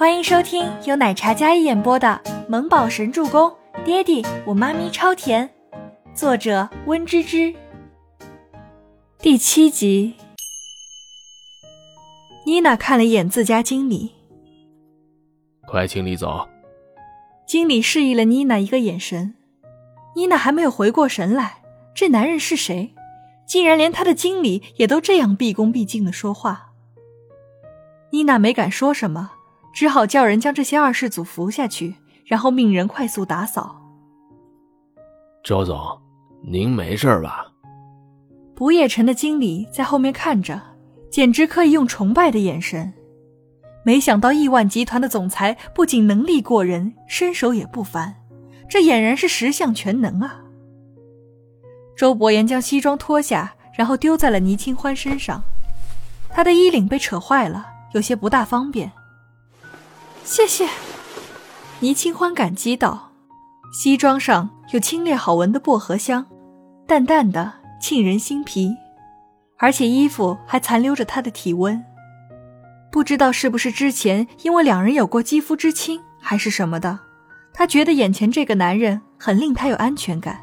欢迎收听由奶茶嘉一演播的《萌宝神助攻》，爹地我妈咪超甜，作者温芝芝。第七集，妮娜看了一眼自家经理，快请你走。经理示意了妮娜一个眼神，妮娜还没有回过神来，这男人是谁？竟然连他的经理也都这样毕恭毕敬的说话。妮娜没敢说什么，只好叫人将这些二世祖扶下去，然后命人快速打扫。周总，您没事吧？不夜城的经理在后面看着，简直可以用崇拜的眼神。没想到亿万集团的总裁不仅能力过人，身手也不凡，这俨然是十项全能啊！周伯言将西装脱下，然后丢在了倪清欢身上。他的衣领被扯坏了，有些不大方便。谢谢，倪清欢感激道。西装上有清冽好闻的薄荷香，淡淡的沁人心脾，而且衣服还残留着他的体温。不知道是不是之前因为两人有过肌肤之亲，还是什么的，他觉得眼前这个男人很令他有安全感。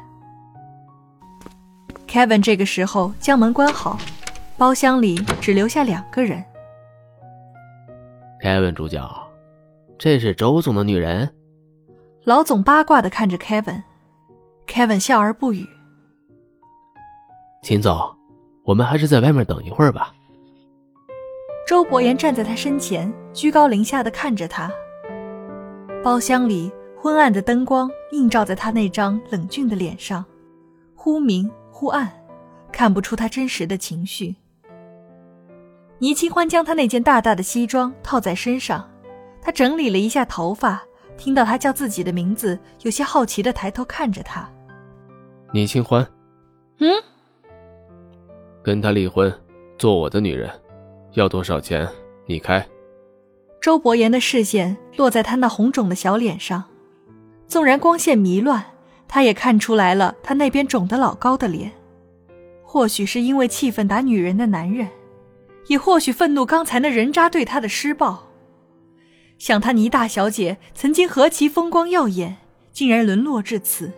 Kevin 这个时候将门关好，包厢里只留下两个人。Kevin 主角，这是周总的女人。老总八卦的看着 Kevin，Kevin 笑而不语。秦总，我们还是在外面等一会儿吧。周伯言站在他身前，居高临下的看着他。包厢里昏暗的灯光映照在他那张冷峻的脸上，忽明。忽暗，看不出他真实的情绪。倪清欢将他那件大大的西装套在身上，他整理了一下头发，听到他叫自己的名字，有些好奇的抬头看着他。倪清欢，嗯，跟他离婚，做我的女人，要多少钱？你开。周伯言的视线落在他那红肿的小脸上，纵然光线迷乱。他也看出来了，他那边肿得老高的脸，或许是因为气愤打女人的男人，也或许愤怒刚才那人渣对他的施暴。想他倪大小姐曾经何其风光耀眼，竟然沦落至此。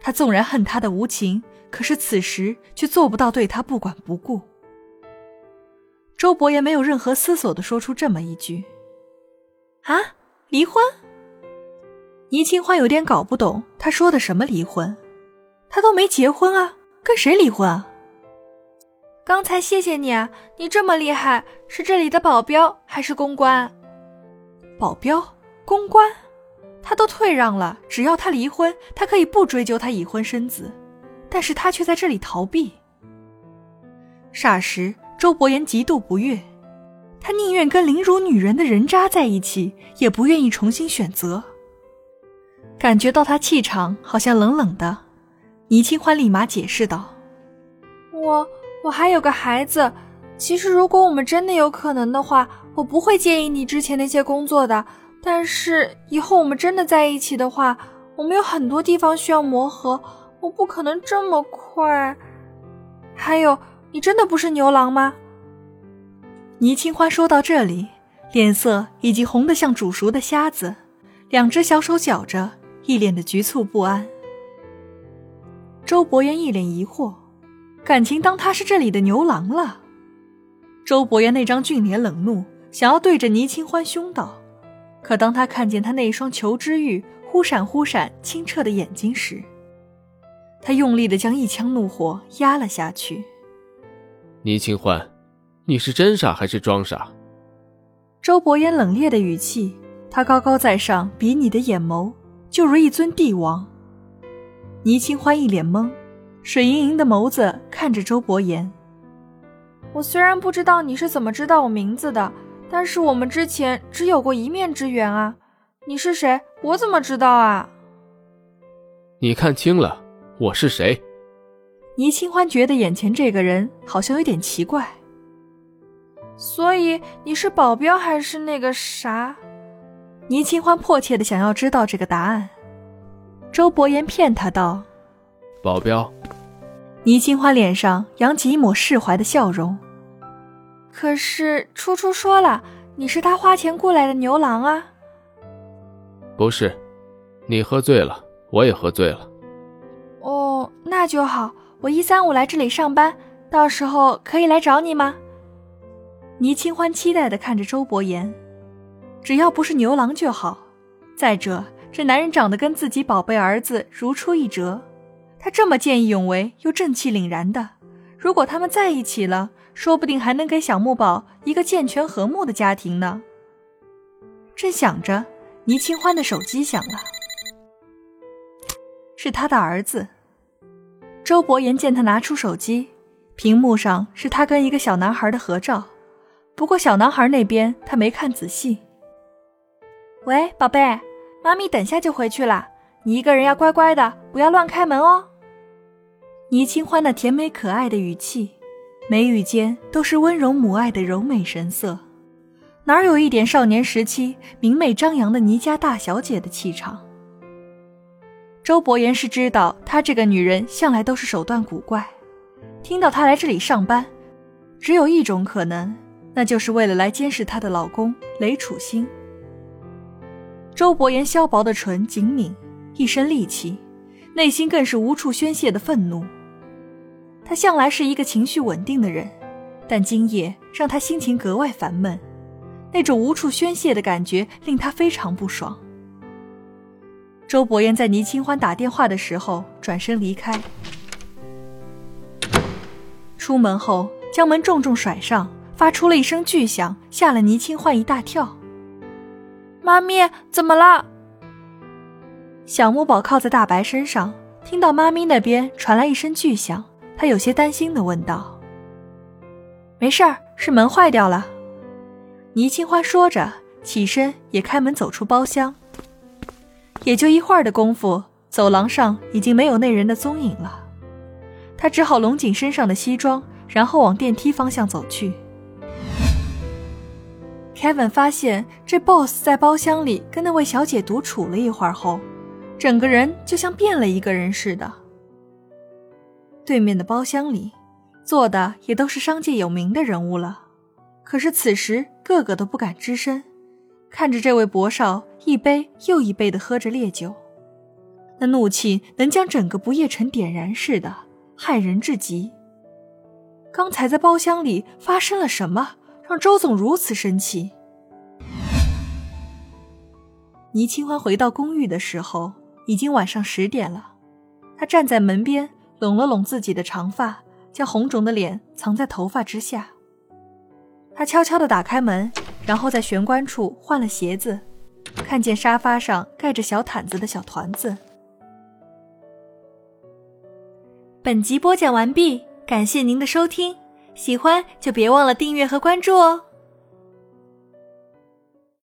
他纵然恨他的无情，可是此时却做不到对他不管不顾。周伯言没有任何思索的说出这么一句：“啊，离婚。”倪清欢有点搞不懂他说的什么离婚，他都没结婚啊，跟谁离婚啊？刚才谢谢你啊，你这么厉害，是这里的保镖还是公关？保镖、公关，他都退让了，只要他离婚，他可以不追究他已婚生子，但是他却在这里逃避。霎时，周伯言极度不悦，他宁愿跟凌辱女人的人渣在一起，也不愿意重新选择。感觉到他气场好像冷冷的，倪清欢立马解释道：“我我还有个孩子，其实如果我们真的有可能的话，我不会介意你之前那些工作的。但是以后我们真的在一起的话，我们有很多地方需要磨合，我不可能这么快。还有，你真的不是牛郎吗？”倪清欢说到这里，脸色已经红得像煮熟的虾子，两只小手绞着。一脸的局促不安。周伯言一脸疑惑，感情当他是这里的牛郎了？周伯言那张俊脸冷怒，想要对着倪清欢凶道，可当他看见他那一双求知欲忽闪忽闪、清澈的眼睛时，他用力的将一腔怒火压了下去。倪清欢，你是真傻还是装傻？周伯言冷冽的语气，他高高在上，比你的眼眸。就如一尊帝王。倪清欢一脸懵，水盈盈的眸子看着周伯言。我虽然不知道你是怎么知道我名字的，但是我们之前只有过一面之缘啊。你是谁？我怎么知道啊？你看清了，我是谁？倪清欢觉得眼前这个人好像有点奇怪。所以你是保镖还是那个啥？倪清欢迫切的想要知道这个答案。周伯言骗他道：“保镖。”倪清欢脸上扬起一抹释怀的笑容。可是初初说了，你是他花钱雇来的牛郎啊？不是，你喝醉了，我也喝醉了。哦，那就好。我一三五来这里上班，到时候可以来找你吗？倪清欢期待的看着周伯言，只要不是牛郎就好。再者，这男人长得跟自己宝贝儿子如出一辙，他这么见义勇为又正气凛然的，如果他们在一起了，说不定还能给小木宝一个健全和睦的家庭呢。正想着，倪清欢的手机响了，是他的儿子。周伯言见他拿出手机，屏幕上是他跟一个小男孩的合照，不过小男孩那边他没看仔细。喂，宝贝，妈咪等下就回去了，你一个人要乖乖的，不要乱开门哦。倪清欢那甜美可爱的语气，眉宇间都是温柔母爱的柔美神色，哪有一点少年时期明媚张扬的倪家大小姐的气场？周伯言是知道，她这个女人向来都是手段古怪。听到她来这里上班，只有一种可能，那就是为了来监视她的老公雷楚兴。周伯言削薄的唇紧抿，一身戾气，内心更是无处宣泄的愤怒。他向来是一个情绪稳定的人，但今夜让他心情格外烦闷，那种无处宣泄的感觉令他非常不爽。周伯言在倪清欢打电话的时候转身离开，出门后将门重重甩上，发出了一声巨响，吓了倪清欢一大跳。妈咪，怎么了？小木宝靠在大白身上，听到妈咪那边传来一声巨响，他有些担心的问道：“没事儿，是门坏掉了。”倪清欢说着，起身也开门走出包厢。也就一会儿的功夫，走廊上已经没有那人的踪影了。他只好拢紧身上的西装，然后往电梯方向走去。Kevin 发现这 boss 在包厢里跟那位小姐独处了一会儿后，整个人就像变了一个人似的。对面的包厢里坐的也都是商界有名的人物了，可是此时个个都不敢吱声，看着这位博少。一杯又一杯的喝着烈酒，那怒气能将整个不夜城点燃似的，骇人至极。刚才在包厢里发生了什么，让周总如此生气？倪清欢回到公寓的时候，已经晚上十点了。她站在门边，拢了拢自己的长发，将红肿的脸藏在头发之下。他悄悄地打开门，然后在玄关处换了鞋子。看见沙发上盖着小毯子的小团子。本集播讲完毕，感谢您的收听，喜欢就别忘了订阅和关注哦。